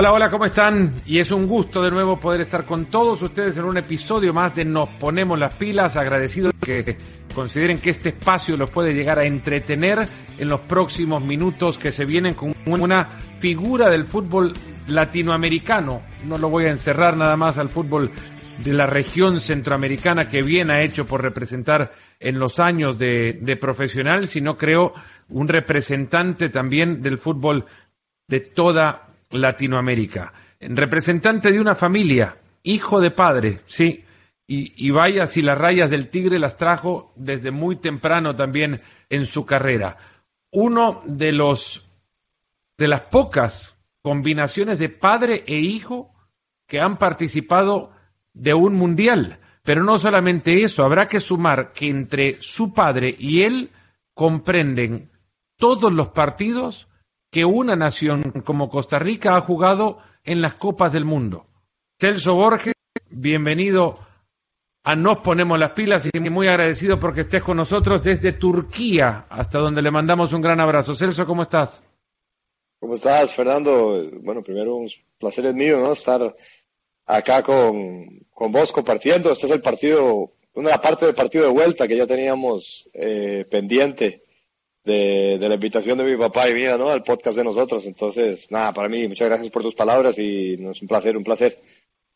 Hola, hola, ¿cómo están? Y es un gusto de nuevo poder estar con todos ustedes en un episodio más de Nos Ponemos las Pilas. Agradecido que consideren que este espacio los puede llegar a entretener en los próximos minutos que se vienen con una figura del fútbol latinoamericano. No lo voy a encerrar nada más al fútbol de la región centroamericana que bien ha hecho por representar en los años de, profesional, sino creo un representante también del fútbol de toda Latinoamérica. Representante de una familia, hijo de padre, sí. Y, y, vaya si las rayas del tigre las trajo desde muy temprano también en su carrera. Uno de los de las pocas combinaciones de padre e hijo que han participado de un mundial. Pero no solamente eso, habrá que sumar que entre su padre y él comprenden todos los partidos que una nación como Costa Rica ha jugado en las Copas del Mundo. Celso Borges, bienvenido a Nos Ponemos las Pilas y muy agradecido porque estés con nosotros desde Turquía, hasta donde le mandamos un gran abrazo. Celso, ¿cómo estás? ¿Cómo estás, Fernando? Bueno, primero un placer es mío, ¿no? Estar acá con, con vos compartiendo. Este es el partido, una parte del partido de vuelta que ya teníamos eh, pendiente de, la invitación de mi papá y mía, ¿no? Al podcast de nosotros. Entonces, nada, para mí, muchas gracias por tus palabras y es un placer, un placer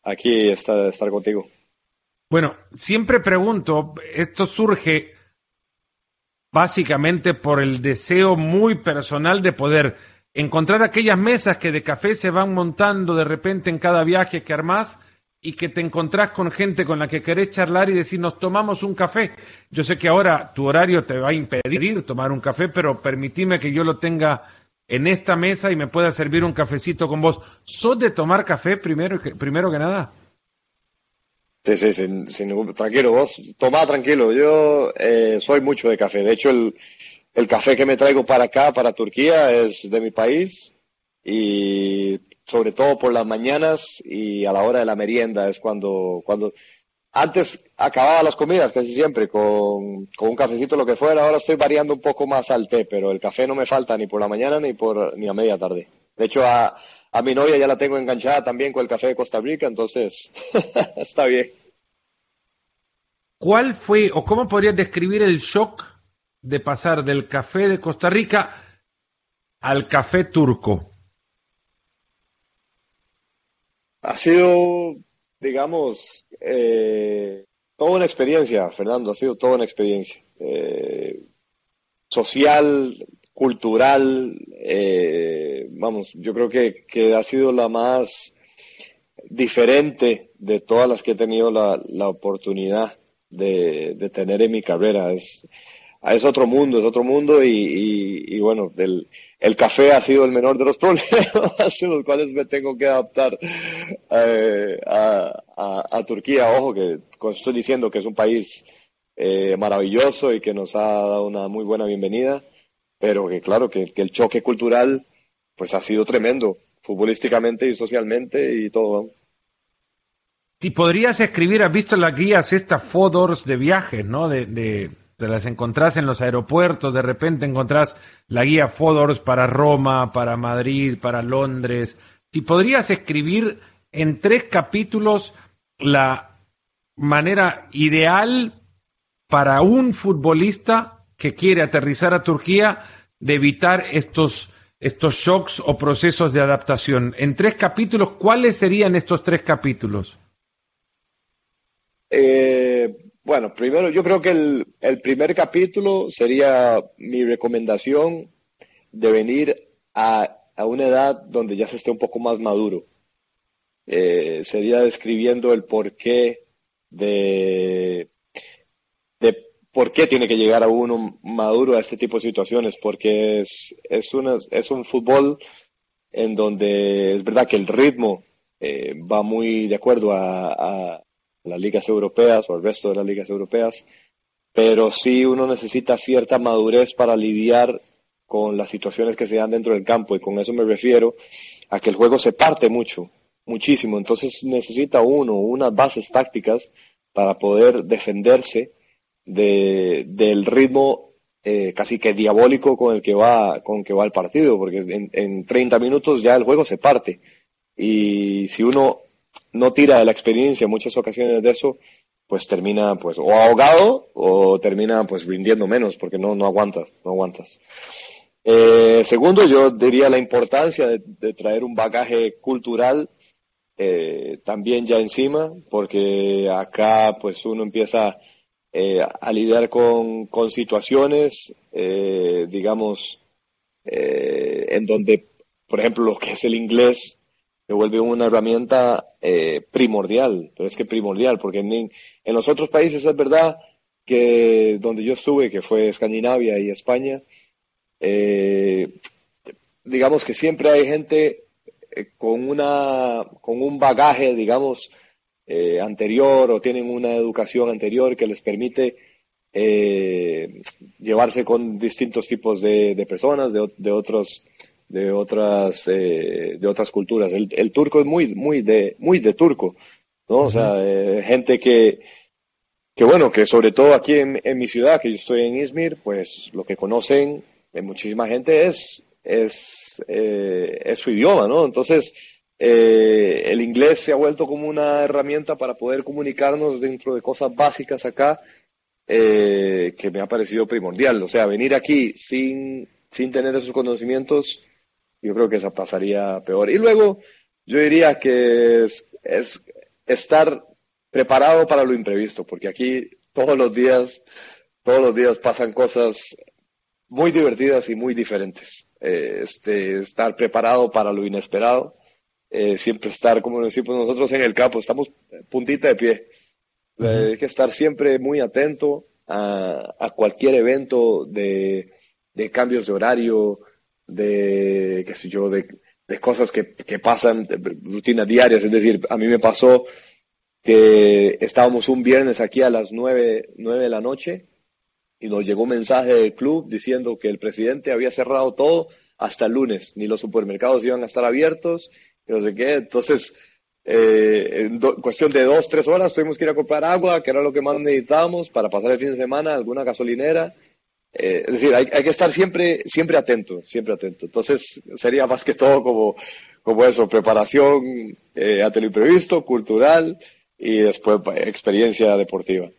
aquí estar, estar contigo. Bueno, siempre pregunto, esto surge básicamente por el deseo muy personal de poder encontrar aquellas mesas que de café se van montando de repente en cada viaje que armás y que te encontrás con gente con la que querés charlar y decir, nos tomamos un café. Yo sé que ahora tu horario te va a impedir tomar un café, pero permitime que yo lo tenga en esta mesa y me pueda servir un cafecito con vos. ¿Sos de tomar café primero que, primero que nada? Sí, sí, sin, sin, tranquilo, vos tomá tranquilo. Yo eh, soy mucho de café. De hecho, el, el café que me traigo para acá, para Turquía, es de mi país y sobre todo por las mañanas y a la hora de la merienda es cuando, cuando antes acababa las comidas casi siempre con, con, un cafecito lo que fuera, ahora estoy variando un poco más al té, pero el café no me falta ni por la mañana ni por ni a media tarde. De hecho a, a mi novia ya la tengo enganchada también con el café de Costa Rica, entonces está bien. ¿Cuál fue o cómo podrías describir el shock de pasar del café de Costa Rica al café turco? Ha sido, digamos, eh, toda una experiencia, Fernando, ha sido toda una experiencia. Eh, social, cultural, eh, vamos, yo creo que, que, ha sido la más diferente de todas las que he tenido la, la oportunidad de, de, tener en mi carrera. Es, es otro mundo, es otro mundo y, bueno, el café ha sido el menor de los problemas en los cuales me tengo que adaptar eh, a, Turquía. Ojo que estoy diciendo que es un país eh, maravilloso y que nos ha dado una muy buena bienvenida, pero que claro, que, el choque cultural pues ha sido tremendo, futbolísticamente y socialmente y todo. Si podrías escribir, has visto las guías estas Fodors de viajes, ¿no? De te las encontrás en los aeropuertos, de repente encontrás la guía Fodors para Roma, para Madrid, para Londres. Si podrías escribir en tres capítulos la manera ideal para un futbolista que quiere aterrizar a Turquía de evitar estos, estos shocks o procesos de adaptación. En tres capítulos, ¿cuáles serían estos tres capítulos? Eh, bueno, primero yo creo que el, primer capítulo sería mi recomendación de venir a, a, una edad donde ya se esté un poco más maduro. Eh, sería describiendo el porqué de, de por qué tiene que llegar a uno maduro a este tipo de situaciones, porque es, es, una, es un fútbol en donde es verdad que el ritmo eh, va muy de acuerdo a las ligas europeas o el resto de las ligas europeas, pero sí uno necesita cierta madurez para lidiar con las situaciones que se dan dentro del campo y con eso me refiero a que el juego se parte mucho, muchísimo, entonces necesita uno unas bases tácticas para poder defenderse de, del ritmo eh, casi que diabólico con el que va con el que va el partido, porque en, en 30 minutos ya el juego se parte. Y si uno no tira de la experiencia en muchas ocasiones de eso, pues termina pues o ahogado o termina pues rindiendo menos porque no, no aguantas, no aguantas. Eh, segundo, yo diría la importancia de, traer un bagaje cultural eh, también ya encima, porque acá pues uno empieza eh, a lidiar con, con situaciones, digamos, en donde, por ejemplo, lo que es el inglés se vuelve una herramienta primordial, pero es que primordial, porque en, en los otros países es verdad que donde yo estuve, que fue Escandinavia y España, eh, digamos que siempre hay gente eh, con, una, con un bagaje, digamos, eh, anterior o tienen una educación anterior que les permite llevarse con distintos tipos de, personas, de, otros de otras de otras culturas. El, turco es muy muy de muy de turco, ¿no? O sea, gente que que bueno, que sobre todo aquí en, en, mi ciudad, que yo estoy en Izmir, pues lo que conocen de muchísima gente es, es, eh, es su idioma, ¿no? Entonces, eh, el inglés se ha vuelto como una herramienta para poder comunicarnos dentro de cosas básicas acá, eh, que me ha parecido primordial. O sea, venir aquí sin, sin tener esos conocimientos, yo creo que esa pasaría peor. Y luego, yo diría que es, es estar preparado para lo imprevisto, porque aquí todos los días, todos los días pasan cosas muy divertidas y muy diferentes. Eh, este, estar preparado para lo inesperado, eh, siempre estar, como decimos nosotros en el campo, estamos puntita de pie. Hay que estar siempre muy atento a, cualquier evento de, cambios de horario, de, qué sé yo, de, cosas que, que pasan, rutinas diarias. Es decir, a mí me pasó que estábamos un viernes aquí a las nueve, nueve de la noche y nos llegó un mensaje del club diciendo que el presidente había cerrado todo hasta el lunes, ni los supermercados iban a estar abiertos, no sé qué. Entonces, eh, en cuestión de dos, tres horas tuvimos que ir a comprar agua, que era lo que más necesitábamos para pasar el fin de semana, alguna gasolinera. Eh, es decir, hay, que estar siempre, siempre atento, siempre atento. Entonces, sería más que todo como, como eso, preparación eh, ante lo imprevisto, cultural y después experiencia deportiva.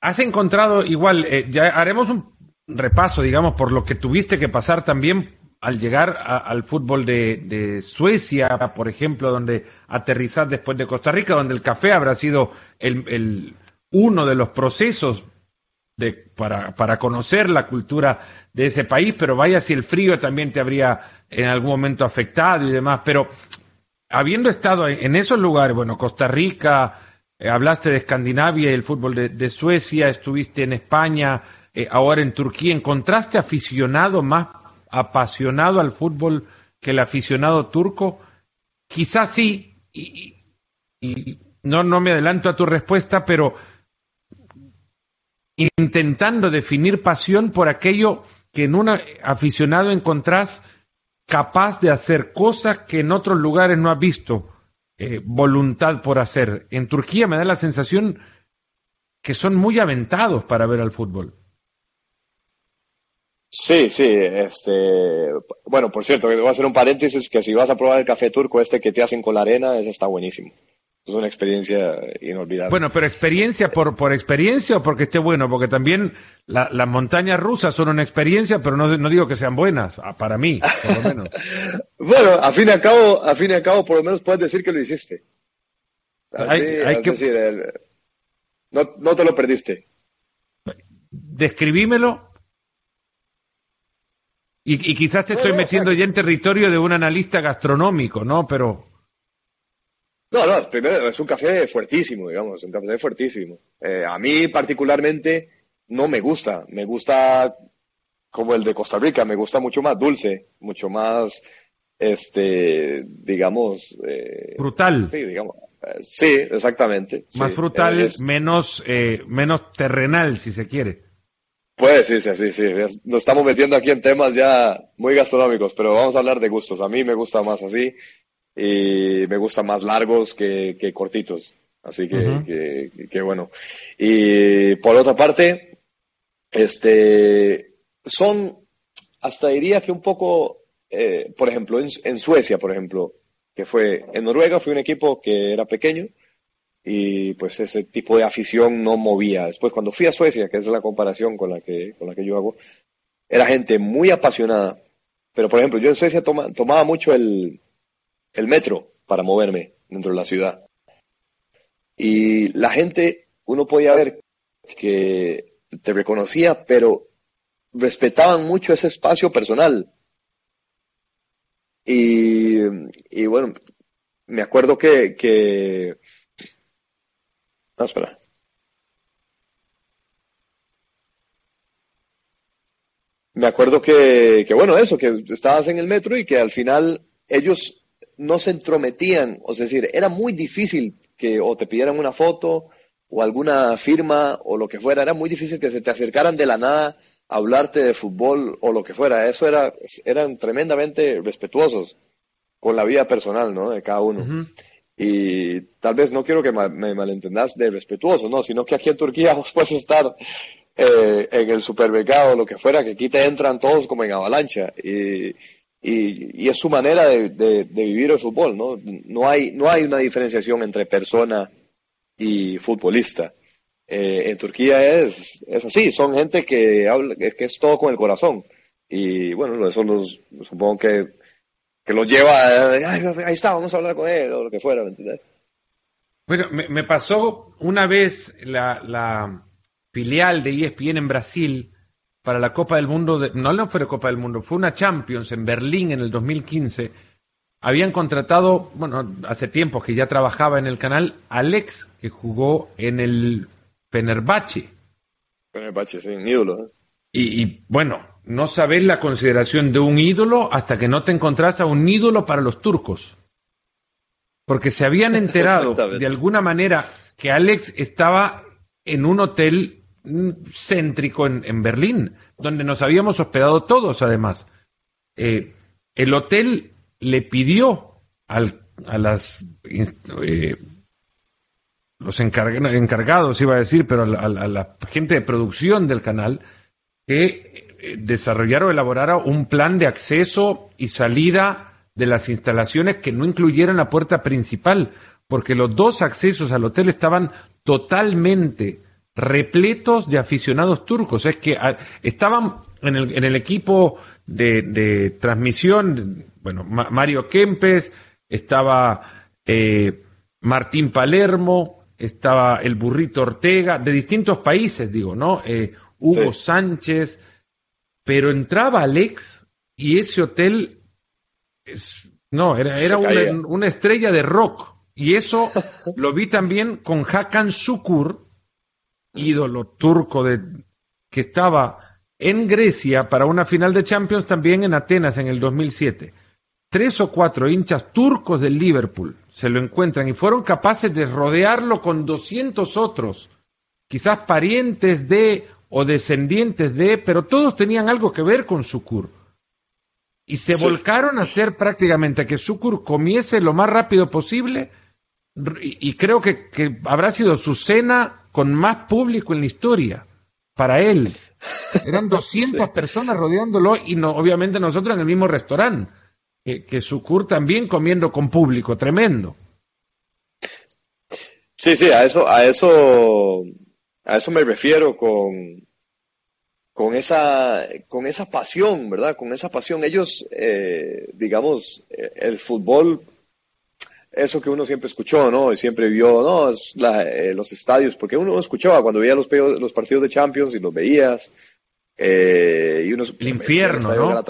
Has encontrado igual, eh, ya haremos un repaso, digamos, por lo que tuviste que pasar también al llegar al fútbol de, Suecia, por ejemplo, donde aterrizar después de Costa Rica, donde el café habrá sido el, uno de los procesos para, para, conocer la cultura de ese país, pero vaya si el frío también te habría en algún momento afectado y demás. Pero habiendo estado en esos lugares, bueno, Costa Rica, eh, hablaste de Escandinavia y el fútbol de, Suecia, estuviste en España, eh, ahora en Turquía. ¿Encontraste aficionado más apasionado al fútbol que el aficionado turco? Quizás sí, y, no, no me adelanto a tu respuesta, pero intentando definir pasión por aquello que en un aficionado encontrás capaz de hacer cosas que en otros lugares no has visto eh, voluntad por hacer. En Turquía me da la sensación que son muy aventados para ver al fútbol. Sí, sí, este, bueno, por cierto, voy a hacer un paréntesis que si vas a probar el café turco este que te hacen con la arena, ese está buenísimo. Es una experiencia inolvidable. Bueno, pero experiencia por, por experiencia o porque esté bueno, porque también las montañas rusas son una experiencia, pero no, no digo que sean buenas, ah, para mí, por lo menos. bueno, a fin y a cabo, a fin y cabo, por lo menos puedes decir que lo hiciste. hay, que... decir, no, no te lo perdiste. Describímelo y, y, quizás te estoy metiendo ya en territorio de un analista gastronómico, ¿no? Pero no, no, primero es un café fuertísimo, digamos, un café fuertísimo. Eh, a mí particularmente no me gusta, me gusta como el de Costa Rica, me gusta mucho más dulce, mucho más, este, digamos... Eh, frutal. Sí, digamos. Eh, sí, exactamente. Más frutal, menos, menos terrenal, si se quiere. Pues sí, sí, sí, sí. Nos estamos metiendo aquí en temas ya muy gastronómicos, pero vamos a hablar de gustos. A mí me gusta más así y me gustan más largos que, cortitos. Así que, que, bueno. Y por otra parte, este, son, hasta diría que un poco, eh, por ejemplo, en, Suecia, por ejemplo, que fue en Noruega, fue un equipo que era pequeño y pues ese tipo de afición no movía. Después cuando fui a Suecia, que es la comparación con la que, con la que yo hago, era gente muy apasionada, pero por ejemplo yo en Suecia tomaba mucho el, el metro para moverme dentro de la ciudad. Y la gente, uno podía ver que te reconocía, pero respetaban mucho ese espacio personal. Y, y bueno, me acuerdo que, que... Espera. Me acuerdo que, que, bueno, eso, que estabas en el metro y que al final ellos no se entrometían, o sea, es decir, era muy difícil que o te pidieran una foto o alguna firma o lo que fuera, era muy difícil que se te acercaran de la nada a hablarte de fútbol o lo que fuera, eso era, eran tremendamente respetuosos con la vida personal, ¿no? De cada uno. Y tal vez no quiero que me malentendas de respetuoso, no, sino que aquí en Turquía vos puedes estar eh, en el supermercado o lo que fuera, que aquí te entran todos como en avalancha. Y, y, es su manera de, vivir el fútbol, ¿no? No hay, no hay una diferenciación entre persona y futbolista. Eh, en Turquía es, es así, son gente que habla, que es todo con el corazón. Y bueno, eso los, supongo que, que los lleva, ahí está, vamos a hablar con él, o lo que fuera, ¿me entiendes? Bueno, me, pasó una vez la, la filial de ESPN en Brasil para la Copa del Mundo, de, no, no fue la Copa del Mundo, fue una Champions en Berlín en el 2015. Habían contratado, bueno, hace tiempo que ya trabajaba en el canal, Alex, que jugó en el Fenerbahce. Fenerbahce, sí, un ídolo. ¿eh? Y, y, bueno, no sabes la consideración de un ídolo hasta que no te encontrás a un ídolo para los turcos. Porque se habían enterado de alguna manera que Alex estaba en un hotel céntrico en, Berlín, donde nos habíamos hospedado todos, además. Eh, el hotel le pidió a las eh, los encargados, iba a decir, pero a la, gente de producción del canal, que eh, desarrollara o elaborara un plan de acceso y salida de las instalaciones que no incluyeran la puerta principal, porque los dos accesos al hotel estaban totalmente repletos de aficionados turcos. Es que ah, estaban en el, en el equipo de, transmisión, bueno, Mario Kempes, estaba eh, Martín Palermo, estaba el burrito Ortega, de distintos países, digo, ¿no? Eh, Hugo Sánchez, pero entraba Alex y ese hotel, es, no, era, era una, una, estrella de rock. Y eso lo vi también con Hakan Sukur, ídolo turco de, que estaba en Grecia para una final de Champions también en Atenas en el 2007. Tres o cuatro hinchas turcos del Liverpool se lo encuentran y fueron capaces de rodearlo con 200 otros, quizás parientes de o descendientes de, pero todos tenían algo que ver con Sukur. Y se volcaron a hacer prácticamente que Sukur comiese lo más rápido posible y, creo que, que habrá sido su cena con más público en la historia para él. Eran 200 personas rodeándolo y no, obviamente nosotros en el mismo restaurante, que, que Sucur también comiendo con público, tremendo. Sí, sí, a eso, a eso, a eso me refiero con, con esa, con esa pasión, ¿verdad? Con esa pasión. Ellos, eh, digamos, eh, el fútbol eso que uno siempre escuchó, ¿no? Y siempre vio, ¿no? Eh, los estadios, porque uno escuchaba cuando veía los, los partidos de Champions y los veías. Eh, y uno, el infierno, ¿no?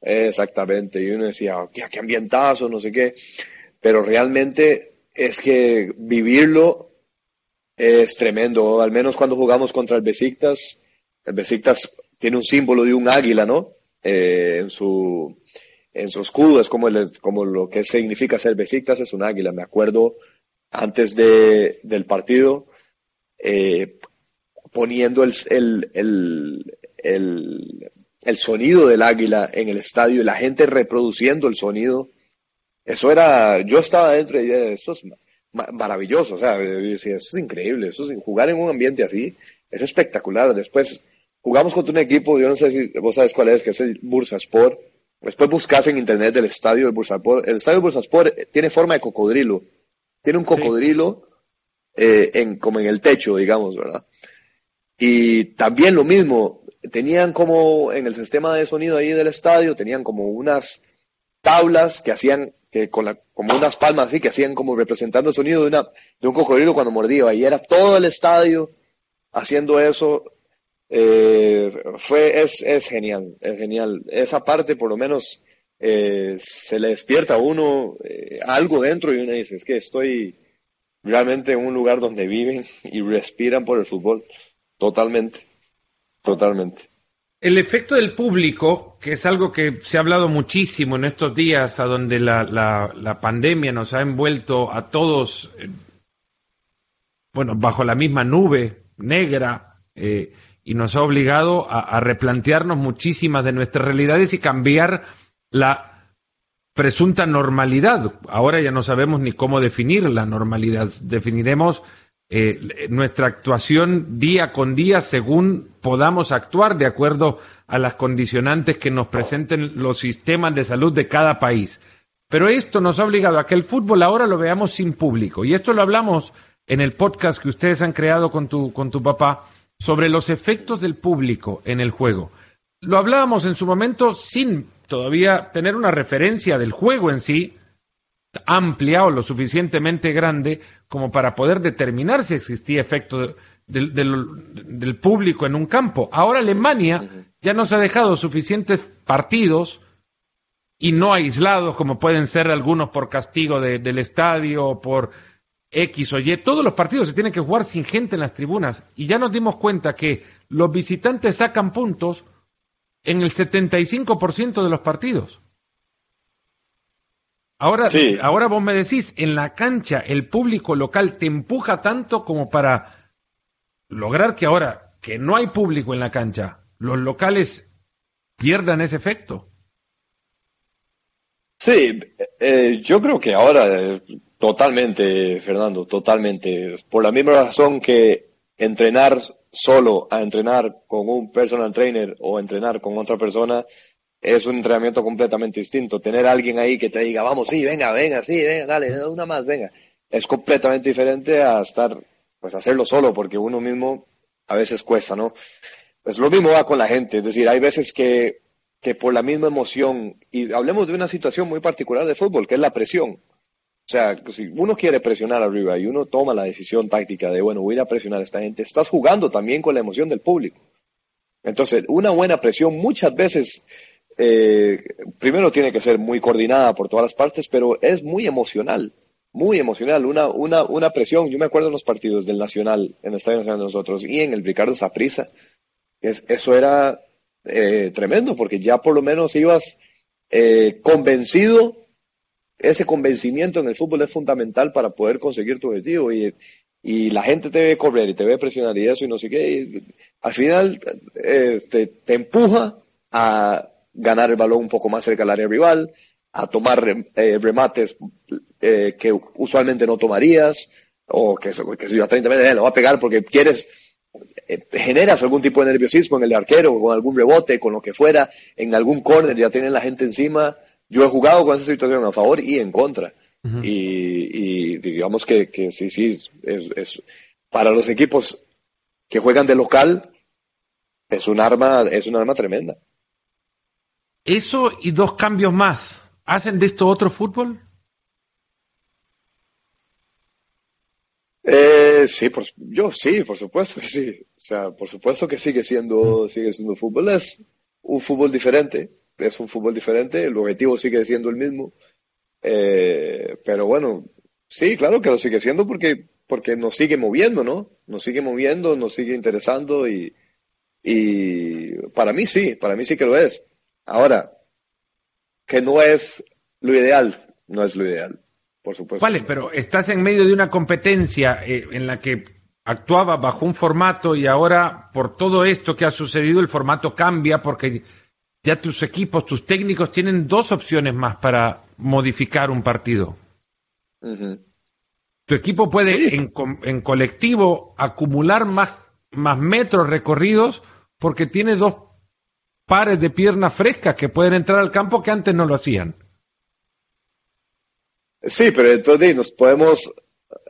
exactamente. Y uno decía, qué, qué ambientazo, no sé qué. Pero realmente es que vivirlo es tremendo. Al menos cuando jugamos contra el Besiktas, el Besiktas tiene un símbolo de un águila, ¿no? Eh, en su en su escudo, es como, como lo que significa ser Besiktas, es un águila. Me acuerdo antes de, del partido eh, poniendo el, el, el, el, sonido del águila en el estadio y la gente reproduciendo el sonido. Eso era, yo estaba dentro y esto es maravilloso, o sea, eso es increíble, eso es, jugar en un ambiente así es espectacular. Después jugamos contra un equipo, yo no sé si vos sabes cuál es, que es el Bursaspor Después buscas en internet el estadio del Bursaspor. El estadio del Bursaspor tiene forma de cocodrilo. Tiene un cocodrilo eh, en, como en el techo, digamos, ¿verdad? Y también lo mismo, tenían como en el sistema de sonido ahí del estadio, tenían como unas tablas que hacían, que con la, como unas palmas así, que hacían como representando el sonido de, una, de un cocodrilo cuando mordía. Y era todo el estadio haciendo eso. Eh, fue, es, es genial, es genial. Esa parte por lo menos eh, se le despierta a uno eh, algo dentro y uno dice, es que estoy realmente en un lugar donde viven y respiran por el fútbol. Totalmente, totalmente. El efecto del público, que es algo que se ha hablado muchísimo en estos días, a donde la, la, pandemia nos ha envuelto a todos, bueno, bajo la misma nube negra, eh, y nos ha obligado a, replantearnos muchísimas de nuestras realidades y cambiar la presunta normalidad. Ahora ya no sabemos ni cómo definir la normalidad. Definiremos eh, nuestra actuación día con día según podamos actuar de acuerdo a las condicionantes que nos presenten los sistemas de salud de cada país. Pero esto nos ha obligado a que el fútbol ahora lo veamos sin público. Y esto lo hablamos en el podcast que ustedes han creado con tu, con tu papá sobre los efectos del público en el juego. Lo hablábamos en su momento sin todavía tener una referencia del juego en sí, amplia o lo suficientemente grande como para poder determinar si existía efecto del, público en un campo. Ahora Alemania ya nos ha dejado suficientes partidos y no aislados como pueden ser algunos por castigo del estadio o por X o Y. Todos los partidos se tienen que jugar sin gente en las tribunas y ya nos dimos cuenta que los visitantes sacan puntos en el 75% de los partidos. Ahora, ahora vos me decís, en la cancha el público local te empuja tanto como para lograr que ahora que no hay público en la cancha, los locales pierdan ese efecto. Sí, eh, yo creo que ahora totalmente, Fernando, totalmente. Por la misma razón que entrenar solo a entrenar con un personal trainer o entrenar con otra persona es un entrenamiento completamente distinto. Tener alguien ahí que te diga, vamos, sí, venga, venga, sí, venga, dale, una más, venga. Es completamente diferente a estar, pues hacerlo solo, porque uno mismo a veces cuesta, ¿no? Pues lo mismo va con la gente, es decir, hay veces que, que por la misma emoción, y hablemos de una situación muy particular de fútbol, que es la presión. O sea, si uno quiere presionar arriba y uno toma la decisión táctica de, bueno, voy a ir a presionar a esta gente, estás jugando también con la emoción del público. Entonces, una buena presión muchas veces eh, primero tiene que ser muy coordinada por todas las partes, pero es muy emocional, muy emocional, una, una, una presión. Yo me acuerdo en los partidos del Nacional, en el Estadio Nacional de nosotros y en el Ricardo Saprisa, es, eso era eh, tremendo, porque ya por lo menos ibas eh, convencido, ese convencimiento en el fútbol es fundamental para poder conseguir tu objetivo y, y la gente te ve correr y te ve presionar y eso y no sé qué, al final te, te empuja a ganar el balón un poco más cerca del área rival, a tomar eh, remates eh, que usualmente no tomarías, o que, que si a 30 metros eh, lo va a pegar porque quieres, generas algún tipo de nerviosismo en el arquero, con algún rebote, con lo que fuera, en algún córner ya tienen la gente encima. Yo he jugado con esa situación a favor y en contra. y, digamos que, que sí, sí, es, es, para los equipos que juegan de local, es un arma, es un arma tremenda. Eso y dos cambios más, ¿hacen de esto otro fútbol? Eh, sí, por, yo sí, por supuesto que sí. O sea, por supuesto que sigue siendo, sigue siendo fútbol. Es un fútbol diferente, es un fútbol diferente, el objetivo sigue siendo el mismo. Eh, pero bueno, sí, claro que lo sigue siendo porque, porque nos sigue moviendo, ¿no? Nos sigue moviendo, nos sigue interesando y, y para mí sí, para mí sí que lo es. Ahora, que no es lo ideal, no es lo ideal, por supuesto. Vale, pero estás en medio de una competencia eh, en la que actuaba bajo un formato y ahora por todo esto que ha sucedido el formato cambia porque ya tus equipos, tus técnicos tienen dos opciones más para modificar un partido. Tu equipo puede en, en, colectivo acumular más, más metros recorridos porque tiene dos pares de piernas frescas que pueden entrar al campo que antes no lo hacían. Sí, pero entonces nos podemos,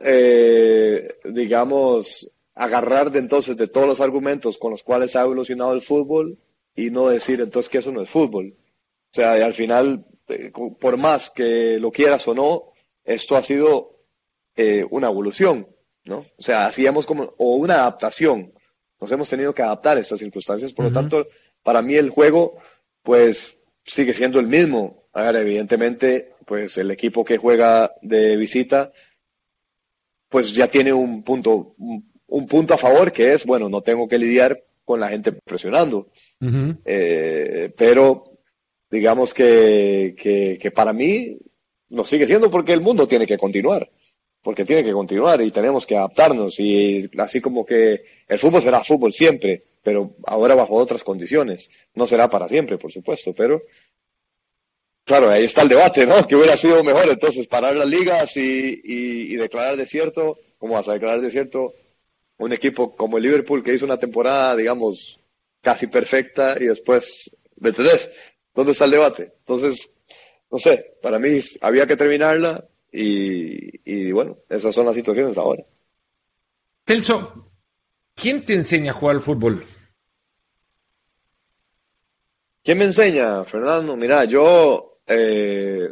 eh, digamos, agarrar de entonces de todos los argumentos con los cuales ha evolucionado el fútbol y no decir entonces que eso no es fútbol. O sea, al final, eh, por más que lo quieras o no, esto ha sido eh, una evolución, ¿no? O sea, hacíamos como, o una adaptación. Nos hemos tenido que adaptar a estas circunstancias, por lo tanto, para mí el juego, pues, sigue siendo el mismo. Ahora, evidentemente, pues el equipo que juega de visita, pues ya tiene un punto, un, punto a favor que es, bueno, no tengo que lidiar con la gente presionando. Eh, pero digamos que, que, para mí lo sigue siendo porque el mundo tiene que continuar, porque tiene que continuar y tenemos que adaptarnos y así como que el fútbol será fútbol siempre, pero ahora bajo otras condiciones. No será para siempre, por supuesto, pero claro, ahí está el debate, ¿no? Que hubiera sido mejor entonces parar las ligas y, y, declarar desierto, ¿cómo vas a declarar desierto? Un equipo como el Liverpool que hizo una temporada, digamos, casi perfecta y después, ¿me entendés? ¿Dónde está el debate? Entonces, no sé, para mí había que terminarla y, y bueno, esas son las situaciones ahora. Celso, ¿quién te enseña a jugar al fútbol? ¿Quién me enseña, Fernando? Mira, yo eh,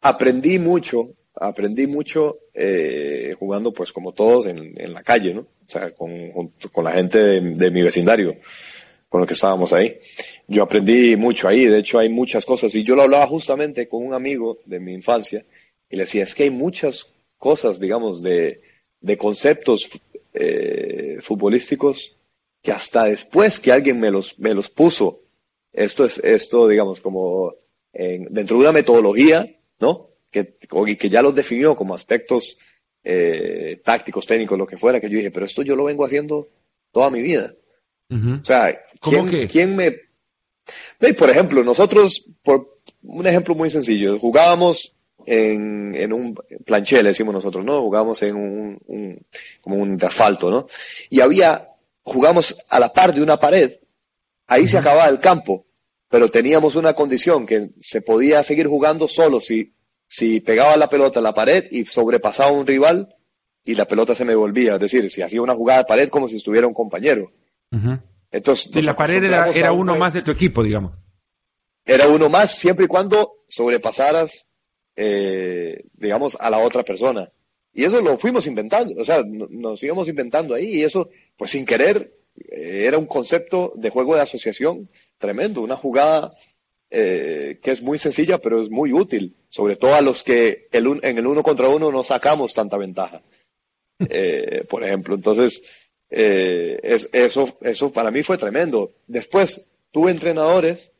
aprendí mucho, aprendí mucho eh, jugando, pues como todos, en, la calle, ¿no? O sea, con, con la gente de, mi vecindario, con los que estábamos ahí. Yo aprendí mucho ahí, de hecho hay muchas cosas, y yo lo hablaba justamente con un amigo de mi infancia, y le decía, es que hay muchas cosas, digamos, de, de conceptos eh, futbolísticos que hasta después que alguien me los, me los puso, esto es, esto, digamos, como dentro de una metodología, ¿no? Que, que ya los definió como aspectos eh, tácticos, técnicos, lo que fuera, que yo dije, pero esto yo lo vengo haciendo toda mi vida. O sea, ¿quién, ¿quién me... por ejemplo, nosotros, por un ejemplo muy sencillo, jugábamos en, en un planché, le decimos nosotros, ¿no? Jugábamos en un, un, como un de asfalto, ¿no? Y había jugamos a la par de una pared, ahí se acababa el campo, pero teníamos una condición que se podía seguir jugando solo si, si pegaba la pelota a la pared y sobrepasaba a un rival y la pelota se me volvía, es decir, si hacía una jugada de pared como si estuviera un compañero. Entonces, y la pared era, uno más de tu equipo, digamos. Era uno más siempre y cuando sobrepasaras, eh, digamos, a la otra persona. Y eso lo fuimos inventando, o sea, nos íbamos inventando ahí y eso, pues sin querer, era un concepto de juego de asociación tremendo, una jugada eh, que es muy sencilla pero es muy útil, sobre todo a los que el en el uno contra uno no sacamos tanta ventaja, eh, por ejemplo. Entonces, es, eso, eso para mí fue tremendo. Después tuve entrenadores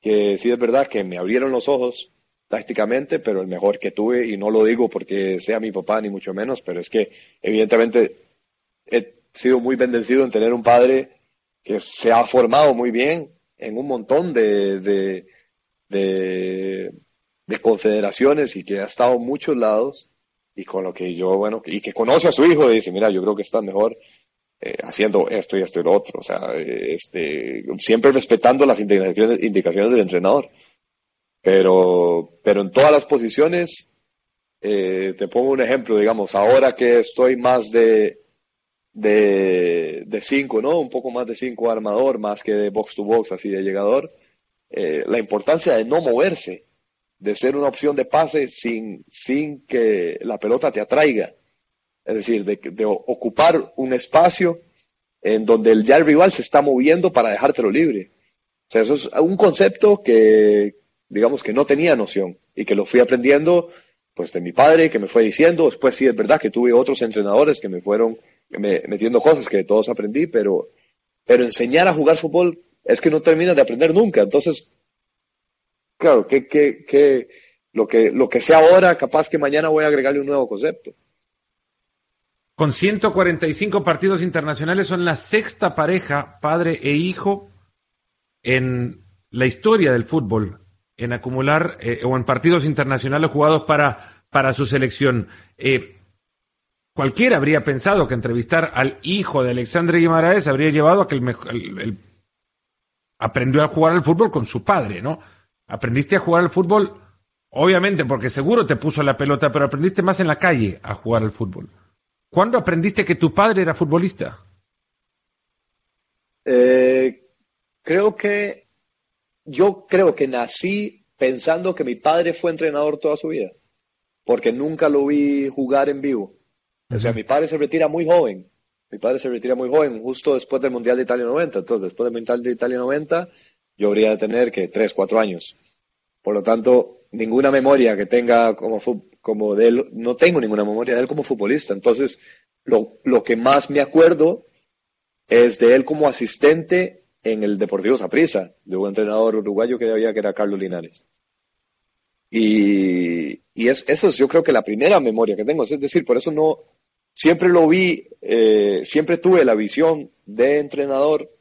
que sí es verdad que me abrieron los ojos tácticamente, pero el mejor que tuve, y no lo digo porque sea mi papá ni mucho menos, pero es que evidentemente sido muy bendecido en tener un padre que se ha formado muy bien en un montón de, de, de, confederaciones y que ha estado en muchos lados y con lo que yo, bueno, y que conoce a su hijo y dice, mira, yo creo que está mejor eh, haciendo esto y esto y lo otro, o sea, este, siempre respetando las indicaciones, indicaciones del entrenador. Pero, pero en todas las posiciones, eh, te pongo un ejemplo, digamos, ahora que estoy más de, de, de cinco, ¿no? Un poco más de cinco armador, más que de box to box, así de llegador. Eh, la importancia de no moverse, de ser una opción de pase sin, sin que la pelota te atraiga. Es decir, de, de ocupar un espacio en donde el, ya el rival se está moviendo para dejártelo libre. O sea, eso es un concepto que, digamos que no tenía noción y que lo fui aprendiendo pues de mi padre que me fue diciendo, después sí es verdad que tuve otros entrenadores que me fueron metiendo cosas que todos aprendí, pero, pero enseñar a jugar fútbol es que no termina de aprender nunca, entonces, claro, que, que, que, lo que lo que sea ahora, capaz que mañana voy a agregarle un nuevo concepto. Con 145 partidos internacionales son la sexta pareja, padre e hijo, en la historia del fútbol en acumular eh, o en partidos internacionales jugados para, para su selección. Eh, cualquiera habría pensado que entrevistar al hijo de Alexandre Guimaraes habría llevado a que el, aprendió a jugar al fútbol con su padre, ¿no? Aprendiste a jugar al fútbol, obviamente, porque seguro te puso la pelota, pero aprendiste más en la calle a jugar al fútbol. ¿Cuándo aprendiste que tu padre era futbolista? Eh, creo que yo creo que nací pensando que mi padre fue entrenador toda su vida, porque nunca lo vi jugar en vivo. O sea, mi padre se retira muy joven. Mi padre se retira muy joven, justo después del Mundial de Italia 90. Entonces, después del Mundial de Italia 90, yo habría de tener que 3, 4 años. Por lo tanto, ninguna memoria que tenga como, como de él, no tengo ninguna memoria de él como futbolista. Entonces, lo, lo que más me acuerdo es de él como asistente en el Deportivo Saprissa, de un entrenador uruguayo que había que era Carlos Linares. Y, y es, eso es yo creo que la primera memoria que tengo. Es decir, por eso no, siempre lo vi, eh, siempre tuve la visión de entrenador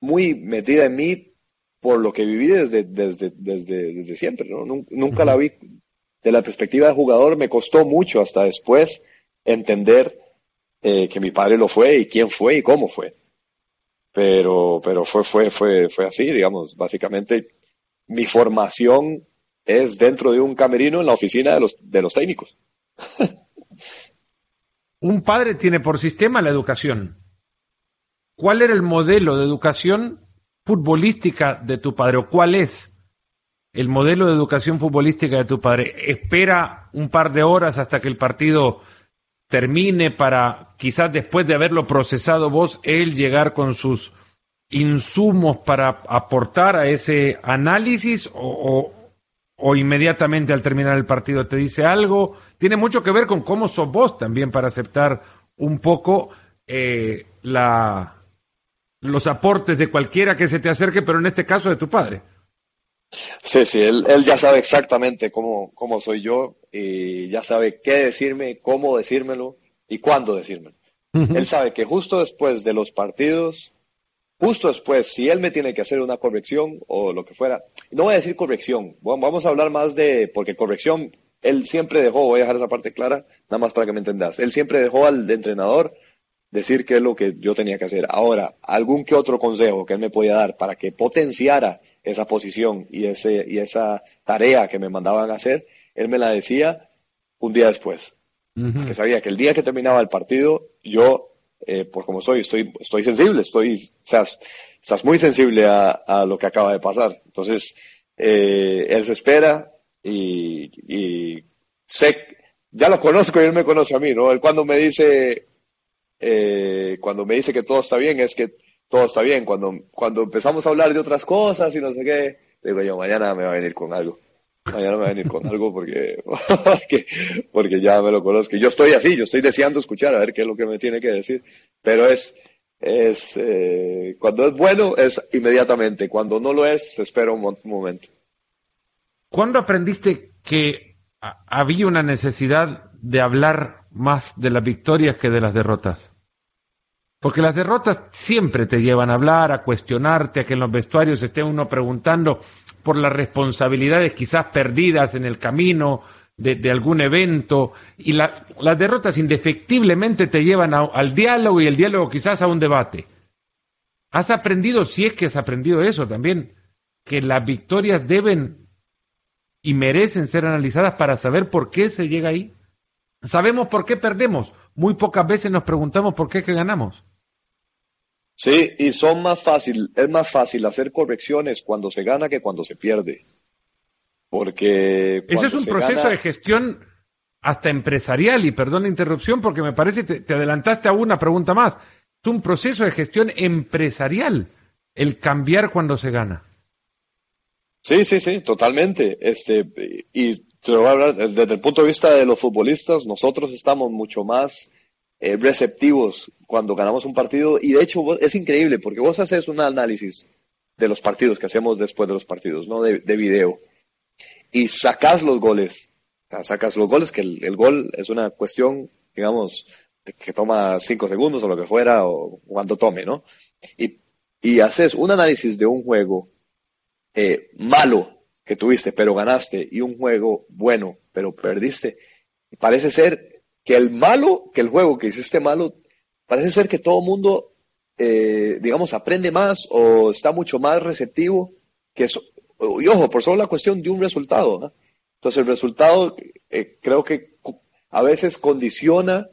muy metida en mí por lo que viví desde, desde, desde, desde siempre. ¿no? Nunca la vi de la perspectiva de jugador, me costó mucho hasta después entender eh, que mi padre lo fue y quién fue y cómo fue. Pero, pero fue, fue, fue, fue así, digamos. Básicamente, mi formación es dentro de un camerino en la oficina de los, de los técnicos. un padre tiene por sistema la educación. ¿Cuál era el modelo de educación futbolística de tu padre? ¿O cuál es el modelo de educación futbolística de tu padre? ¿Espera un par de horas hasta que el partido termine para quizás después de haberlo procesado vos, él llegar con sus insumos para aportar a ese análisis o, o inmediatamente al terminar el partido te dice algo. Tiene mucho que ver con cómo sos vos también para aceptar un poco eh, la, los aportes de cualquiera que se te acerque, pero en este caso de tu padre. Sí, sí, él, él ya sabe exactamente cómo, cómo soy yo y ya sabe qué decirme, cómo decírmelo y cuándo decírmelo. Él sabe que justo después de los partidos justo después, si él me tiene que hacer una corrección o lo que fuera, no voy a decir corrección, vamos a hablar más de, porque corrección, él siempre dejó, voy a dejar esa parte clara, nada más para que me entendas, él siempre dejó al entrenador decir qué es lo que yo tenía que hacer. Ahora, algún que otro consejo que él me podía dar para que potenciara esa posición y, ese, y esa tarea que me mandaban a hacer, él me la decía un día después. Porque sabía que el día que terminaba el partido, yo eh, por como soy, estoy, estoy sensible, estoy, o sea, estás muy sensible a, lo que acaba de pasar. Entonces, eh, él se espera y, y, sé, ya lo conozco y él me conoce a mí, ¿no? Él cuando me dice, eh, cuando me dice que todo está bien, es que todo está bien. Cuando, cuando empezamos a hablar de otras cosas y no sé qué, digo yo, mañana me va a venir con algo. Mañana me va a venir con algo porque, porque, ya me lo conozco. Yo estoy así, yo estoy deseando escuchar a ver qué es lo que me tiene que decir. Pero es, es eh, cuando es bueno es inmediatamente, cuando no lo es se espera un, momento. ¿Cuándo aprendiste que había una necesidad de hablar más de las victorias que de las derrotas? Porque las derrotas siempre te llevan a hablar, a cuestionarte, a que en los vestuarios esté uno preguntando por las responsabilidades quizás perdidas en el camino de, algún evento. Y las derrotas indefectiblemente te llevan al diálogo y el diálogo quizás a un debate. ¿Has aprendido, si es que has aprendido eso también, que las victorias deben y merecen ser analizadas para saber por qué se llega ahí? Sabemos por qué perdemos, muy pocas veces nos preguntamos por qué que ganamos. Sí, y son más fácil, es más fácil hacer correcciones cuando se gana que cuando se pierde. Porque ese es un proceso de gestión hasta empresarial y perdón la interrupción porque me parece te, te adelantaste a una pregunta más. Es un proceso de gestión empresarial el cambiar cuando se gana. Sí, sí, sí, totalmente. Este, y te voy a hablar desde el punto de vista de los futbolistas, nosotros estamos mucho más eh, receptivos cuando ganamos un partido y de hecho es increíble porque vos haces un análisis de los partidos que hacemos después de los partidos, ¿no? De, video y sacas los goles, sacas los goles que el, gol es una cuestión, digamos, que toma cinco segundos o lo que fuera o cuando tome, ¿no? Y, y haces un análisis de un juego eh, malo que tuviste, pero ganaste, y un juego bueno, pero perdiste. Parece ser que el malo, que el juego que hiciste malo, parece ser que todo mundo eh, digamos, aprende más o está mucho más receptivo que eso. Y ojo, por solo la cuestión de un resultado. Entonces, el resultado eh, creo que a veces condiciona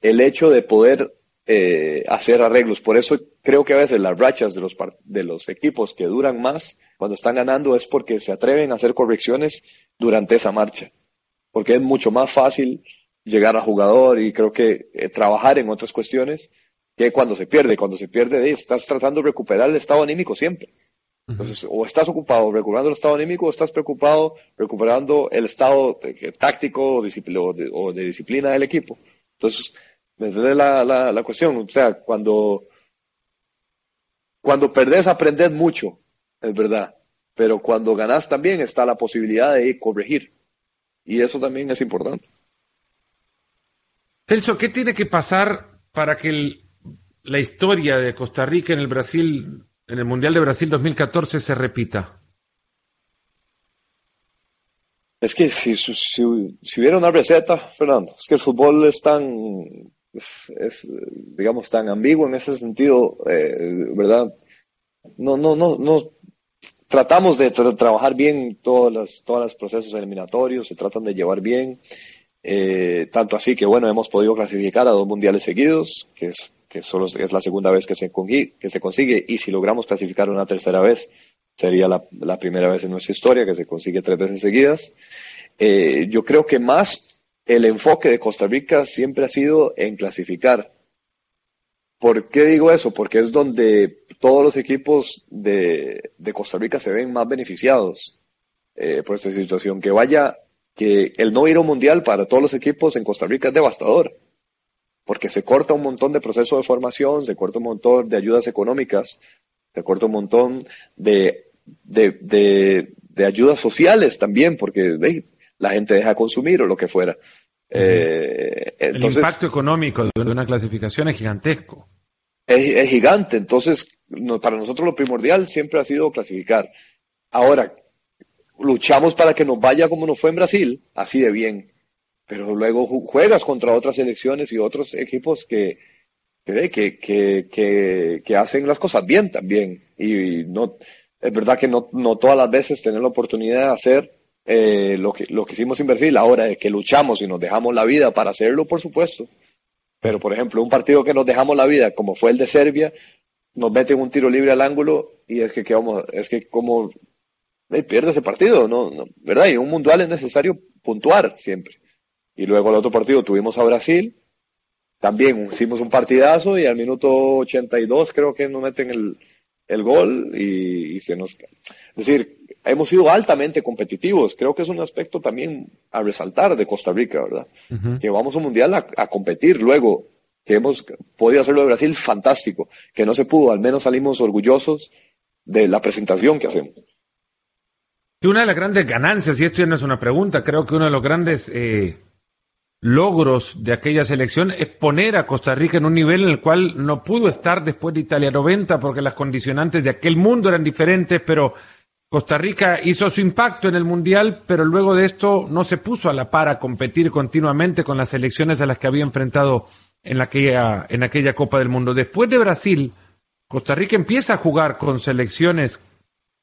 el hecho de poder eh, hacer arreglos. Por eso creo que a veces las rachas de los, de los equipos que duran más cuando están ganando es porque se atreven a hacer correcciones durante esa marcha. Porque es mucho más fácil llegar a jugador y creo que eh, trabajar en otras cuestiones que cuando se pierde. Cuando se pierde, estás tratando de recuperar el estado anímico siempre. Entonces, o estás ocupado recuperando el estado anímico o estás preocupado recuperando el estado táctico o de, o de, disciplina del equipo. Entonces, me entiendes la, la, la, cuestión. O sea, cuando, cuando perdés, aprendes mucho, es verdad. Pero cuando ganás también está la posibilidad de corregir. Y eso también es importante. Celso, ¿qué tiene que pasar para que la historia de Costa Rica en el Brasil en el Mundial de Brasil 2014 se repita? Es que si, si, hubiera una receta, Fernando, es que el fútbol es tan, es, digamos, tan ambiguo en ese sentido, eh, ¿verdad? No, no, no, no. Tratamos de trabajar bien todos los, todos los procesos eliminatorios, se tratan de llevar bien, eh, tanto así que, bueno, hemos podido clasificar a dos mundiales seguidos, que es que solo es la segunda vez que se, consigue, y si logramos clasificar una tercera vez, sería la, la primera vez en nuestra historia que se consigue tres veces seguidas. Eh, yo creo que más el enfoque de Costa Rica siempre ha sido en clasificar. ¿Por qué digo eso? Porque es donde todos los equipos de, de Costa Rica se ven más beneficiados eh, por esta situación. Que vaya, que el no ir a un mundial para todos los equipos en Costa Rica es devastador porque se corta un montón de procesos de formación, se corta un montón de ayudas económicas, se corta un montón de, de, ayudas sociales también, porque la gente deja de consumir o lo que fuera. Eh, el impacto económico de una clasificación es gigantesco. Es, gigante, entonces para nosotros lo primordial siempre ha sido clasificar. Ahora, luchamos para que nos vaya como nos fue en Brasil, así de bien pero luego juegas contra otras selecciones y otros equipos que, que, que, que, hacen las cosas bien también. Y, no, es verdad que no, no todas las veces tener la oportunidad de hacer eh, lo, que, lo que hicimos en Brasil, ahora de que luchamos y nos dejamos la vida para hacerlo, por supuesto. Pero, por ejemplo, un partido que nos dejamos la vida, como fue el de Serbia, nos meten un tiro libre al ángulo y es que, que vamos, es que como eh, pierde ese partido, ¿no? no ¿Verdad? Y en un mundial es necesario puntuar siempre. Y luego el otro partido tuvimos a Brasil, también hicimos un partidazo y al minuto 82 creo que nos meten el, el gol y, se nos... Es decir, hemos sido altamente competitivos. Creo que es un aspecto también a resaltar de Costa Rica, ¿verdad? Que vamos a un mundial a, competir luego, que hemos podido hacerlo de Brasil, fantástico. Que no se pudo, al menos salimos orgullosos de la presentación que hacemos. Y una de las grandes ganancias, y esto ya no es una pregunta, creo que uno de los grandes eh, logros de aquella selección es poner a Costa Rica en un nivel en el cual no pudo estar después de Italia 90 porque las condicionantes de aquel mundo eran diferentes, pero Costa Rica hizo su impacto en el Mundial, pero luego de esto no se puso a la par a competir continuamente con las selecciones a las que había enfrentado en en aquella Copa del Mundo. Después de Brasil, Costa Rica empieza a jugar con selecciones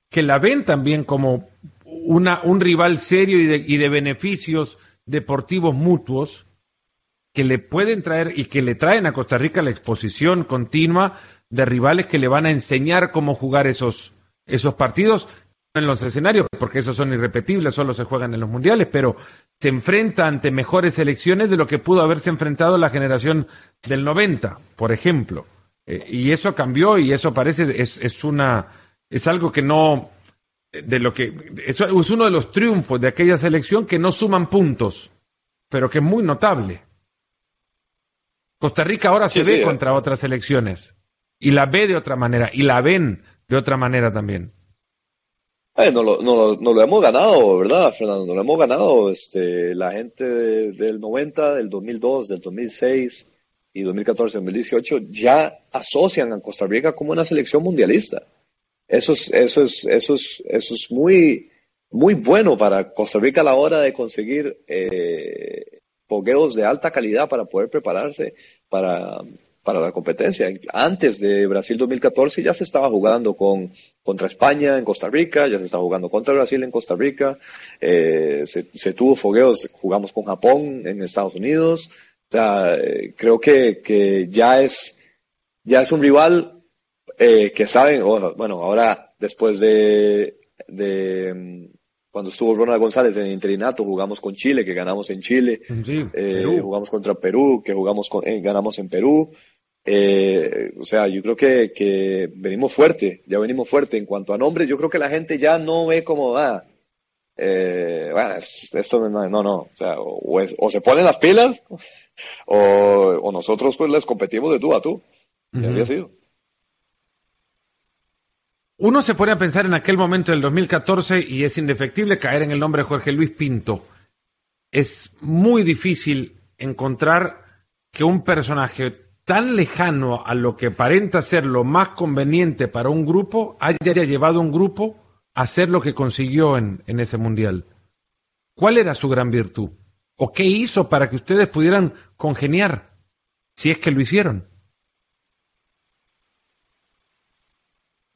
que la ven también como una, un rival serio y de, y de beneficios deportivos mutuos que le pueden traer y que le traen a Costa Rica la exposición continua de rivales que le van a enseñar cómo jugar esos, esos partidos en los escenarios, porque esos son irrepetibles, solo se juegan en los mundiales, pero se enfrenta ante mejores selecciones de lo que pudo haberse enfrentado la generación del 90, por ejemplo. Eh, y eso cambió y eso parece, es, es una, es algo que no, de lo que eso es uno de los triunfos de aquella selección que no suman puntos, pero que es muy notable. Costa Rica ahora se ve eh. contra otras selecciones y la ve de otra manera y la ven de otra manera también. Eh, no, lo, no, no, lo hemos ganado, ¿verdad, Fernando? No lo hemos ganado. Este, la gente del 90, del 2002, del 2006 y 2014, 2018 ya asocian a Costa Rica como una selección mundialista. Eso es, eso es, eso es, eso es muy, muy bueno para Costa Rica a la hora de conseguir eh, de alta calidad para poder prepararse para, para la competencia. Antes de Brasil 2014 ya se estaba jugando con, contra España en Costa Rica, ya se estaba jugando contra Brasil en Costa Rica, eh, se, tuvo fogueos, jugamos con Japón en Estados Unidos. O sea, eh, creo que, que ya es, ya es un rival eh, que saben, bueno, ahora después de, de mm, cuando estuvo Ronald González en interinato, jugamos con Chile, que ganamos en Chile, eh, jugamos contra Perú, que jugamos con, eh, ganamos en Perú. Eh, o sea, yo creo que, que, venimos fuerte, ya venimos fuerte. En cuanto a nombres, yo creo que la gente ya no ve como, ah, bueno, esto no, no, no. O, sea, o, se ponen las pilas, o, o, nosotros pues les competimos de tú a tú. Había sido. Uno se pone a pensar en aquel momento del 2014 y es indefectible caer en el nombre de Jorge Luis Pinto. Es muy difícil encontrar que un personaje tan lejano a lo que aparenta ser lo más conveniente para un grupo haya llevado a un grupo a hacer lo que consiguió en, en ese mundial. ¿Cuál era su gran virtud? ¿O qué hizo para que ustedes pudieran congeniar? Si es que lo hicieron.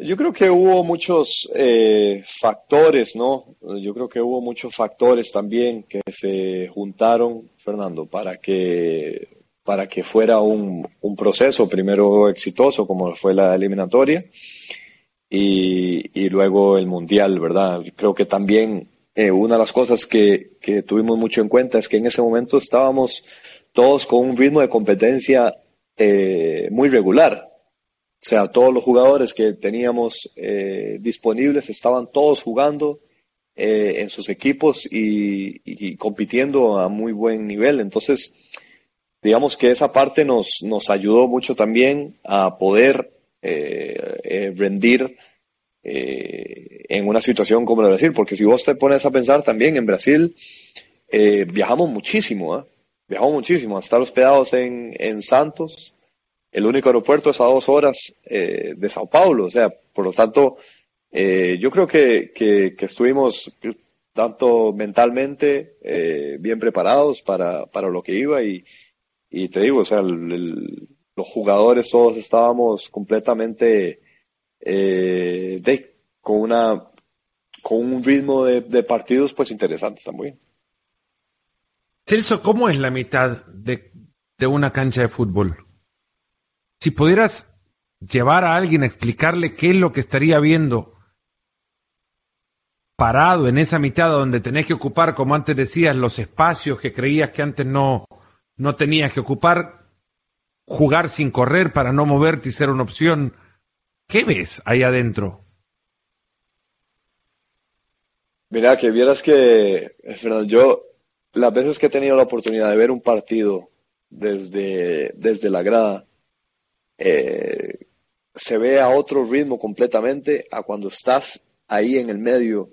Yo creo que hubo muchos eh, factores, ¿no? Yo creo que hubo muchos factores también que se juntaron, Fernando, para que, para que fuera un, un proceso primero exitoso, como fue la eliminatoria, y, y luego el mundial, ¿verdad? Creo que también eh, una de las cosas que, que tuvimos mucho en cuenta es que en ese momento estábamos todos con un ritmo de competencia eh, muy regular. O sea, todos los jugadores que teníamos eh, disponibles estaban todos jugando eh, en sus equipos y, compitiendo a muy buen nivel. Entonces, digamos que esa parte nos, nos ayudó mucho también a poder eh, rendir en una situación como la de Brasil, porque si vos te pones a pensar también en Brasil, viajamos muchísimo, viajamos muchísimo, a estar hospedados en, en Santos, el único aeropuerto es a dos horas eh, de Sao Paulo, o sea, por lo tanto, eh, yo creo que, que, estuvimos tanto mentalmente eh, bien preparados para, para, lo que iba y, te digo, o sea, los jugadores todos estábamos completamente de, con una con un ritmo de, partidos pues interesantes también. Celso, ¿cómo es la mitad de, de una cancha de fútbol? Si pudieras llevar a alguien a explicarle qué es lo que estaría viendo parado en esa mitad donde tenés que ocupar, como antes decías, los espacios que creías que antes no, no tenías que ocupar, jugar sin correr para no moverte y ser una opción. ¿Qué ves ahí adentro? Mira, que vieras que, Fernando, yo las veces que he tenido la oportunidad de ver un partido desde, desde la grada, eh, se ve a otro ritmo completamente a cuando estás ahí en el medio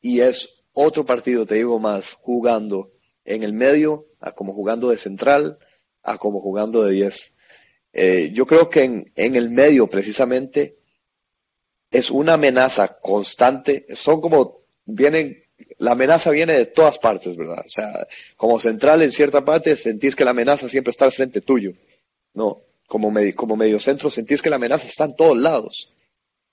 y es otro partido, te digo más, jugando en el medio, a como jugando de central, a como jugando de 10. Eh, yo creo que en, en el medio precisamente es una amenaza constante, son como, vienen, la amenaza viene de todas partes, ¿verdad? O sea, como central en cierta parte sentís que la amenaza siempre está al frente tuyo, ¿no? Como, medio, como mediocentro sentís que la amenaza está en todos lados,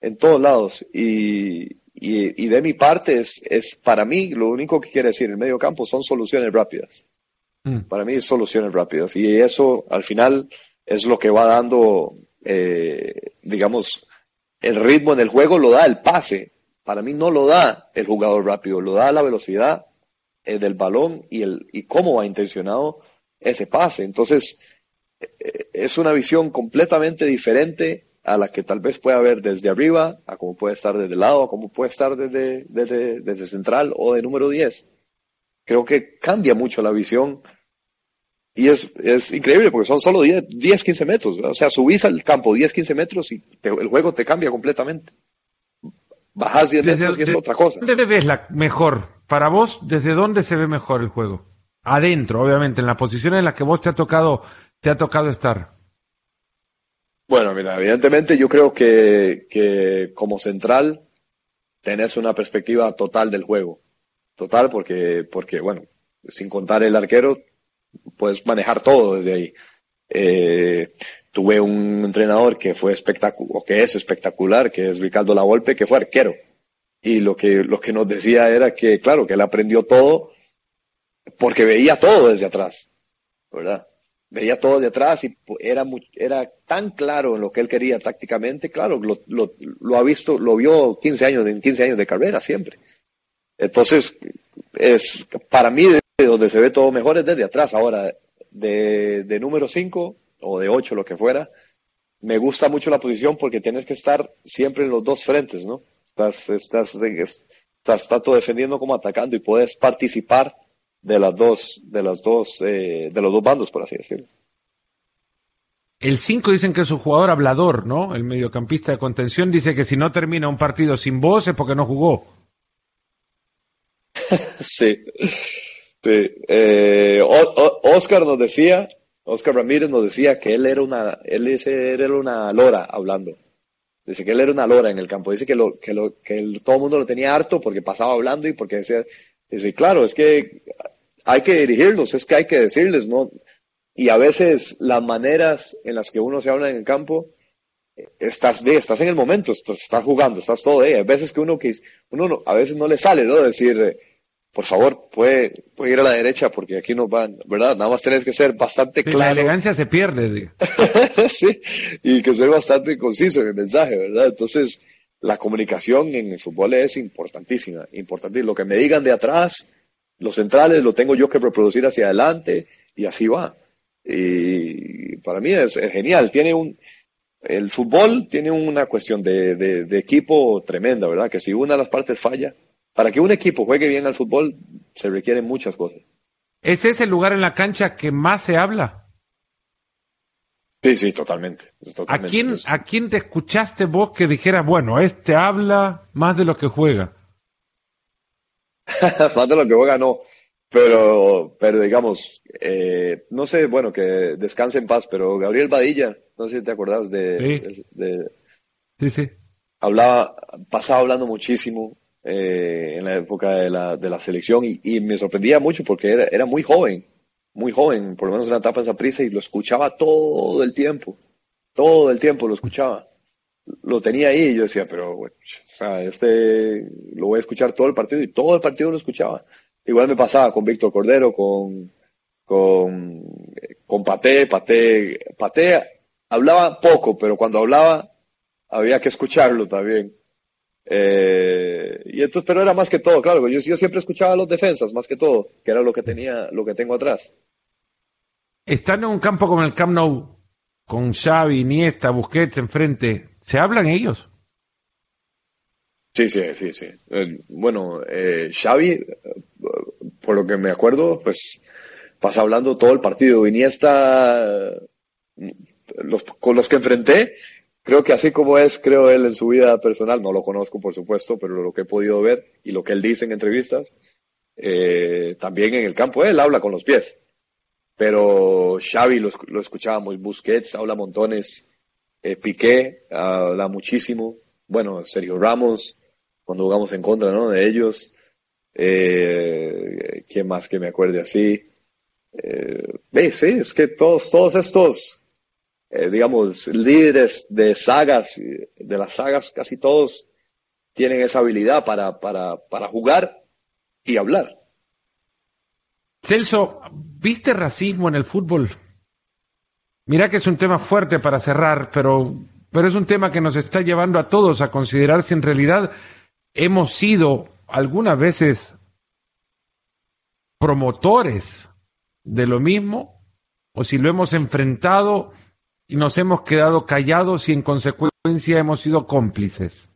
en todos lados. Y, y, de mi parte es, es, para mí, lo único que quiere decir el medio campo son soluciones rápidas. Mm. Para mí soluciones rápidas. Y eso al final es lo que va dando, eh, digamos, el ritmo en el juego lo da el pase. Para mí no lo da el jugador rápido, lo da la velocidad eh, del balón y, el, y cómo va intencionado ese pase. Entonces, es una visión completamente diferente a la que tal vez pueda haber desde arriba, a cómo puede estar desde el lado, a cómo puede estar desde, desde, central o de número 10. Creo que cambia mucho la visión y es, es increíble porque son solo 10, 10 15 metros. O sea, subís al campo 10, 15 metros y el juego te cambia completamente. Bajás 10 metros y es otra cosa. ¿Dónde ves la mejor? Para vos, ¿desde dónde se ve mejor el juego? Adentro, obviamente, en las posiciones en las que vos te ha tocado te ha tocado estar? Bueno, mira, evidentemente yo creo que, como central tenés una perspectiva total del juego. Total, porque, porque, bueno, sin contar el arquero, puedes manejar todo desde ahí. Eh, tuve un entrenador que fue espectacular, o que es espectacular, que es Ricardo Lavolpe, que fue arquero. Y lo que, lo que nos decía era que, claro, que él aprendió todo porque veía todo desde atrás, ¿verdad? Veía todo de atrás y era, era tan claro en lo que él quería tácticamente, claro, lo, ha visto, lo vio 15 años, en 15 años de carrera siempre. Entonces, es, para mí, donde se ve todo mejor es desde atrás. Ahora, de, de número 5 o de 8, lo que fuera, me gusta mucho la posición porque tienes que estar siempre en los dos frentes, ¿no? Estás, estás, estás tanto defendiendo como atacando y puedes participar de las dos, de las dos, eh, de los dos bandos, por así decirlo. El 5 dicen que es un jugador hablador, ¿no? El mediocampista de contención dice que si no termina un partido sin voz es porque no jugó. sí. Eh, Oscar nos decía, Oscar Ramírez nos decía que él era una, él era una lora hablando. Dice que él era una lora en el campo. Dice que, lo, que, lo, que todo el mundo lo tenía harto porque pasaba hablando y porque decía, dice, claro, es que hay que dirigirlos, es que hay que decirles, ¿no? Y a veces las maneras en las que uno se habla en el campo, estás estás en el momento, estás, jugando, estás todo, eh. A veces que uno, que uno a veces no le sale, ¿no? Decir, por favor, puede, puede ir a la derecha porque aquí nos van, ¿verdad? Nada más tenés que ser bastante claro. La elegancia se pierde, sí, y que ser bastante conciso en el mensaje, ¿verdad? Entonces, la comunicación en el fútbol es importantísima, importante. Lo que me digan de atrás, los centrales, lo tengo yo que reproducir hacia adelante y así va. Y para mí es, genial. Tiene un, el fútbol tiene una cuestión de, de equipo tremenda, ¿verdad? Que si una de las partes falla, para que un equipo juegue bien al fútbol se requieren muchas cosas. ¿Es ese el lugar en la cancha que más se habla? Sí, sí, totalmente. ¿A, quién, ¿A quién te escuchaste vos que dijera, bueno, este habla más de lo que juega? más de lo que juega no, pero, pero digamos, eh, no sé, bueno, que descanse en paz, pero Gabriel Badilla, no sé si te acordás de... Sí, sí. Hablaba, pasaba hablando muchísimo, eh, en la época de la, de la selección y, me sorprendía mucho porque era, era, muy joven, muy joven, por lo menos en la etapa en esa prisa y lo escuchaba todo el tiempo, todo el tiempo lo escuchaba. Lo tenía ahí y yo decía, pero bueno, o sea, este lo voy a escuchar todo el partido y todo el partido lo escuchaba. Igual me pasaba con Víctor Cordero, con, con, con Paté, Paté, Paté hablaba poco, pero cuando hablaba había que escucharlo también. Eh, y entonces, pero era más que todo, claro, yo, yo siempre escuchaba a los defensas, más que todo, que era lo que tenía, lo que tengo atrás. Están en un campo como el Camp Nou, con Xavi, Iniesta, Busquets enfrente, ¿se hablan ellos? Sí, sí, sí, sí. bueno, eh, Xavi, por lo que me acuerdo, pues pasa hablando todo el partido. Iniesta, los, con los que enfrenté, creo que así como es, creo él en su vida personal, no lo conozco por supuesto, pero lo que he podido ver y lo que él dice en entrevistas, eh, también en el campo él habla con los pies. Pero Xavi lo, lo escuchábamos, Busquets habla montones, eh, Piqué habla muchísimo, bueno, Sergio Ramos, cuando jugamos en contra ¿no? de ellos, eh, ¿quién más que me acuerde así? Eh, sí, es que todos, todos estos eh, digamos, líderes de sagas, de las sagas, casi todos tienen esa habilidad para, para, para jugar y hablar. Celso, ¿viste racismo en el fútbol? Mira que es un tema fuerte para cerrar, pero, pero es un tema que nos está llevando a todos a considerar si en realidad hemos sido algunas veces promotores de lo mismo o si lo hemos enfrentado y nos hemos quedado callados y en consecuencia hemos sido cómplices?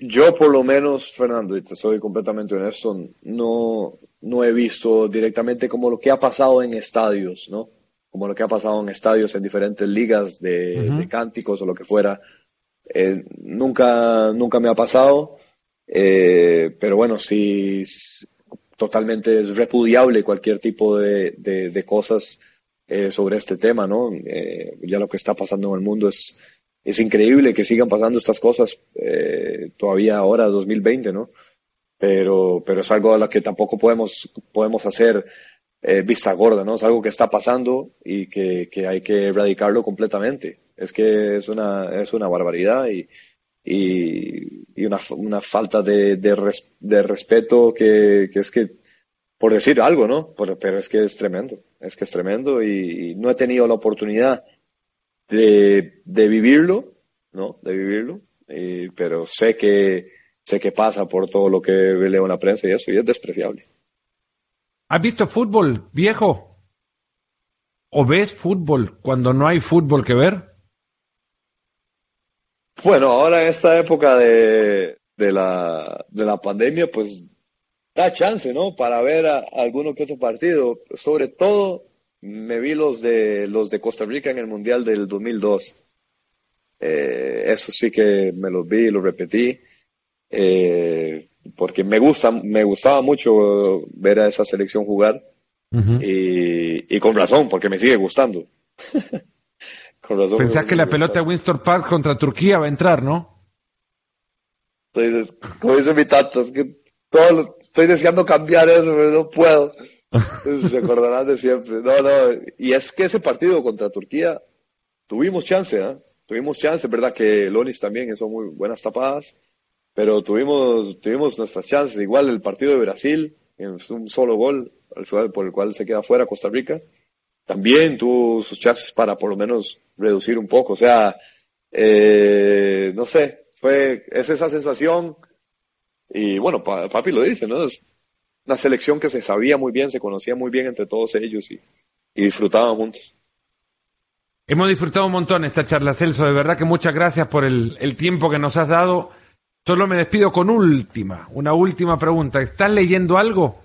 Yo por lo menos, Fernando, y te soy completamente honesto, no, no he visto directamente como lo que ha pasado en estadios, ¿no? Como lo que ha pasado en estadios en diferentes ligas de, cánticos o lo que fuera. Eh, nunca, nunca me ha pasado, eh, pero bueno, sí, totalmente es repudiable cualquier tipo de, de cosas eh, sobre este tema, ¿no? Eh, ya lo que está pasando en el mundo es, es increíble que sigan pasando estas cosas eh, todavía ahora, 2020, ¿no? Pero, pero es algo a lo que tampoco podemos, podemos hacer eh, vista gorda, ¿no? Es algo que está pasando y que, que, hay que erradicarlo completamente. Es que es una, es una barbaridad y, y, y una, una, falta de, de, res, de respeto que, que, es que, por decir algo, ¿no? Por, pero es que es tremendo, es que es tremendo y, y no he tenido la oportunidad de, de vivirlo, ¿no? De vivirlo, y, pero sé que, sé que pasa por todo lo que leo en la prensa y eso, y es despreciable. ¿Has visto fútbol, viejo? ¿O ves fútbol cuando no hay fútbol que ver? Bueno, ahora en esta época de, de, la, de la pandemia, pues da chance, ¿no? Para ver a, a alguno que otro partido. Sobre todo, me vi los de, los de Costa Rica en el Mundial del 2002. Eh, eso sí que me los vi y los repetí. Eh, porque me gusta, me gustaba mucho ver a esa selección jugar uh -huh. y, y, con razón, porque me sigue gustando. con razón Pensás que la pelota de Winston Park contra Turquía va a entrar, ¿no? Estoy, como dice mi tata, es que todo, estoy deseando cambiar eso, pero no puedo. Se acordarán de siempre. No, no, y es que ese partido contra Turquía tuvimos chance, ¿eh? Tuvimos chance, ¿verdad? Que Lonis también hizo muy buenas tapadas pero tuvimos, tuvimos nuestras chances. Igual el partido de Brasil, en un solo gol, por el cual se queda fuera Costa Rica, también tuvo sus chances para por lo menos reducir un poco. O sea, eh, no sé, fue, es esa sensación, y bueno, papi lo dice, ¿no? Es una selección que se sabía muy bien, se conocía muy bien entre todos ellos y, y disfrutaban juntos. Hemos disfrutado un montón esta charla, Celso. De verdad que muchas gracias por el, el tiempo que nos has dado. Solo me despido con última, una última pregunta. ¿Estás leyendo algo?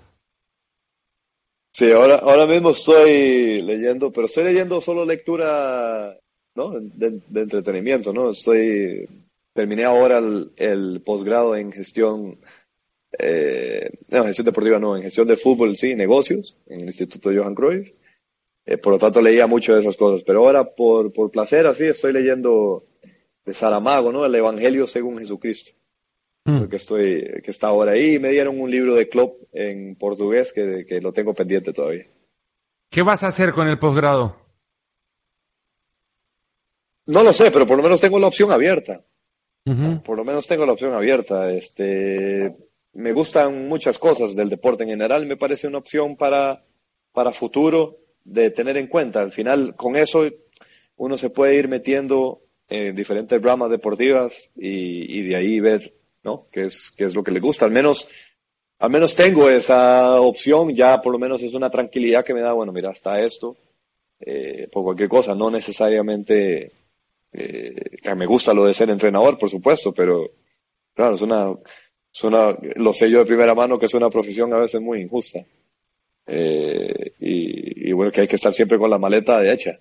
Sí, ahora, ahora mismo estoy leyendo, pero estoy leyendo solo lectura ¿no? de, entretenimiento, ¿no? Estoy, terminé ahora el, el posgrado en gestión, eh, no, gestión deportiva no, en gestión de fútbol, sí, negocios, en el Instituto Johan Cruyff. Eh, por lo tanto leía mucho de esas cosas, pero ahora por, por placer así estoy leyendo de Saramago, ¿no? El Evangelio según Jesucristo mm. que estoy, que está ahora ahí. Me dieron un libro de club en portugués que, que, lo tengo pendiente todavía. ¿Qué vas a hacer con el posgrado? No lo sé, pero por lo menos tengo la opción abierta. Uh -huh. Por lo menos tengo la opción abierta. Este, me gustan muchas cosas del deporte en general. Me parece una opción para, para futuro de tener en cuenta. Al final, con eso, uno se puede ir metiendo en diferentes ramas deportivas y, y de ahí ver ¿no? Que es, que es lo que le gusta. Al menos, al menos tengo esa opción, ya por lo menos es una tranquilidad que me da, bueno, mira, está esto, eh, por cualquier cosa, no necesariamente, eh, que me gusta lo de ser entrenador, por supuesto, pero claro, es una, es una, lo sé yo de primera mano que es una profesión a veces muy injusta. Eh, y, y bueno, que hay que estar siempre con la maleta hecha.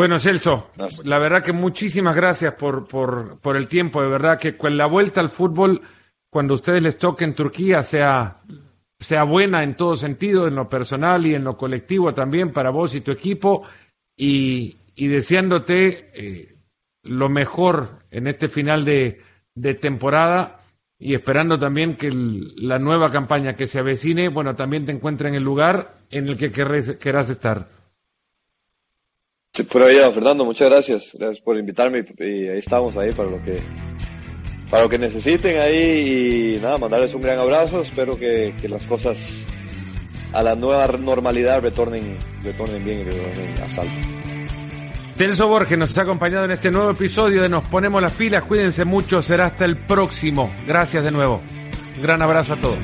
Bueno, Celso, la verdad que muchísimas gracias por, por, por, el tiempo. De verdad que con la vuelta al fútbol, cuando a ustedes les toque en Turquía, sea, sea buena en todo sentido, en lo personal y en lo colectivo también para vos y tu equipo. Y, y deseándote eh, lo mejor en este final de, de, temporada y esperando también que el, la nueva campaña que se avecine, bueno, también te encuentre en el lugar en el que querrás, querrás estar. Por ahí, Fernando, muchas gracias. Gracias por invitarme y ahí estamos ahí para lo que para lo que necesiten ahí y nada, mandarles un gran abrazo. Espero que, que las cosas a la nueva normalidad retornen, retornen bien y retornen a salvo. Telso Borges nos ha acompañado en este nuevo episodio de Nos Ponemos las Pilas. Cuídense mucho, será hasta el próximo. Gracias de nuevo. Un gran abrazo a todos.